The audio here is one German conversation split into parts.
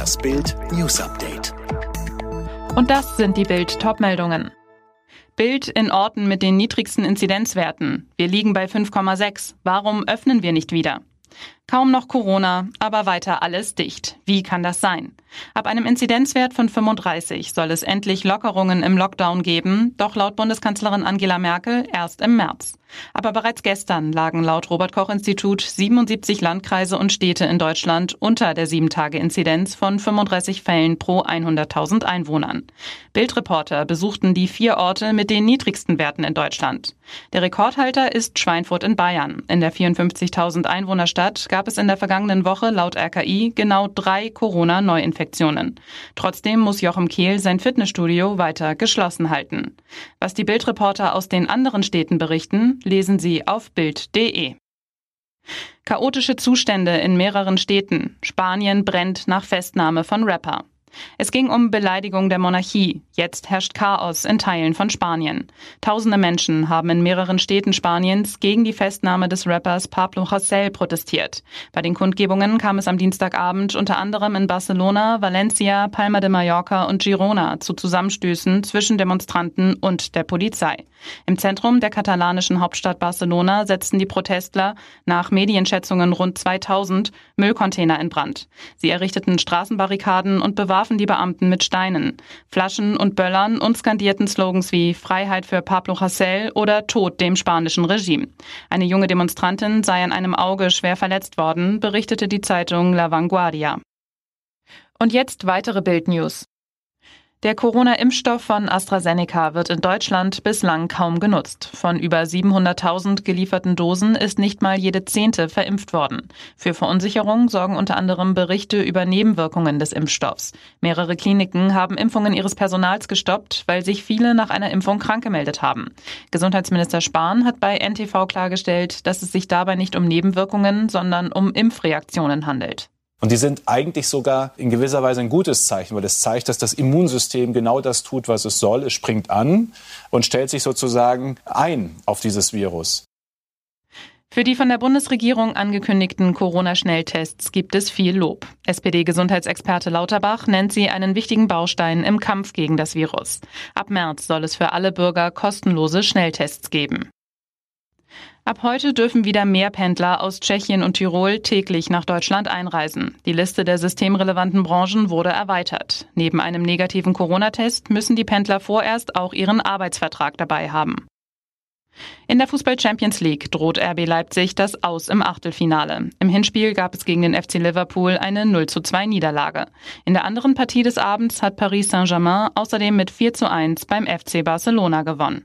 Das Bild News Update. Und das sind die Bild Topmeldungen. Bild in Orten mit den niedrigsten Inzidenzwerten. Wir liegen bei 5,6. Warum öffnen wir nicht wieder? Kaum noch Corona, aber weiter alles dicht. Wie kann das sein? Ab einem Inzidenzwert von 35 soll es endlich Lockerungen im Lockdown geben, doch laut Bundeskanzlerin Angela Merkel erst im März. Aber bereits gestern lagen laut Robert Koch Institut 77 Landkreise und Städte in Deutschland unter der 7-Tage-Inzidenz von 35 Fällen pro 100.000 Einwohnern. Bildreporter besuchten die vier Orte mit den niedrigsten Werten in Deutschland. Der Rekordhalter ist Schweinfurt in Bayern. In der 54.000 Einwohnerstadt gab es in der vergangenen Woche laut RKI genau drei Corona-Neuinfektionen. Trotzdem muss Joachim Kehl sein Fitnessstudio weiter geschlossen halten. Was die Bildreporter aus den anderen Städten berichten, lesen Sie auf Bild.de. Chaotische Zustände in mehreren Städten. Spanien brennt nach Festnahme von Rapper. Es ging um Beleidigung der Monarchie. Jetzt herrscht Chaos in Teilen von Spanien. Tausende Menschen haben in mehreren Städten Spaniens gegen die Festnahme des Rappers Pablo Hasél protestiert. Bei den Kundgebungen kam es am Dienstagabend unter anderem in Barcelona, Valencia, Palma de Mallorca und Girona zu Zusammenstößen zwischen Demonstranten und der Polizei. Im Zentrum der katalanischen Hauptstadt Barcelona setzten die Protestler nach Medienschätzungen rund 2000 Müllcontainer in Brand. Sie errichteten Straßenbarrikaden und bewahrten bewarfen die Beamten mit Steinen, Flaschen und Böllern und skandierten Slogans wie Freiheit für Pablo Hasél oder Tod dem spanischen Regime. Eine junge Demonstrantin sei an einem Auge schwer verletzt worden, berichtete die Zeitung La Vanguardia. Und jetzt weitere Bildnews. Der Corona-Impfstoff von AstraZeneca wird in Deutschland bislang kaum genutzt. Von über 700.000 gelieferten Dosen ist nicht mal jede zehnte verimpft worden. Für Verunsicherung sorgen unter anderem Berichte über Nebenwirkungen des Impfstoffs. Mehrere Kliniken haben Impfungen ihres Personals gestoppt, weil sich viele nach einer Impfung krank gemeldet haben. Gesundheitsminister Spahn hat bei NTV klargestellt, dass es sich dabei nicht um Nebenwirkungen, sondern um Impfreaktionen handelt. Und die sind eigentlich sogar in gewisser Weise ein gutes Zeichen, weil es zeigt, dass das Immunsystem genau das tut, was es soll. Es springt an und stellt sich sozusagen ein auf dieses Virus. Für die von der Bundesregierung angekündigten Corona-Schnelltests gibt es viel Lob. SPD-Gesundheitsexperte Lauterbach nennt sie einen wichtigen Baustein im Kampf gegen das Virus. Ab März soll es für alle Bürger kostenlose Schnelltests geben. Ab heute dürfen wieder mehr Pendler aus Tschechien und Tirol täglich nach Deutschland einreisen. Die Liste der systemrelevanten Branchen wurde erweitert. Neben einem negativen Corona-Test müssen die Pendler vorerst auch ihren Arbeitsvertrag dabei haben. In der Fußball Champions League droht RB Leipzig das Aus im Achtelfinale. Im Hinspiel gab es gegen den FC Liverpool eine 0 zu 2 Niederlage. In der anderen Partie des Abends hat Paris Saint-Germain außerdem mit 4 zu 1 beim FC Barcelona gewonnen.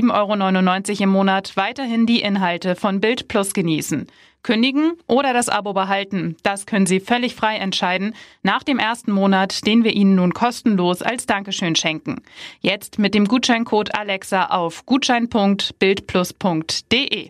7,99 Euro im Monat weiterhin die Inhalte von Bild Plus genießen. Kündigen oder das Abo behalten, das können Sie völlig frei entscheiden nach dem ersten Monat, den wir Ihnen nun kostenlos als Dankeschön schenken. Jetzt mit dem Gutscheincode Alexa auf gutschein.bildplus.de.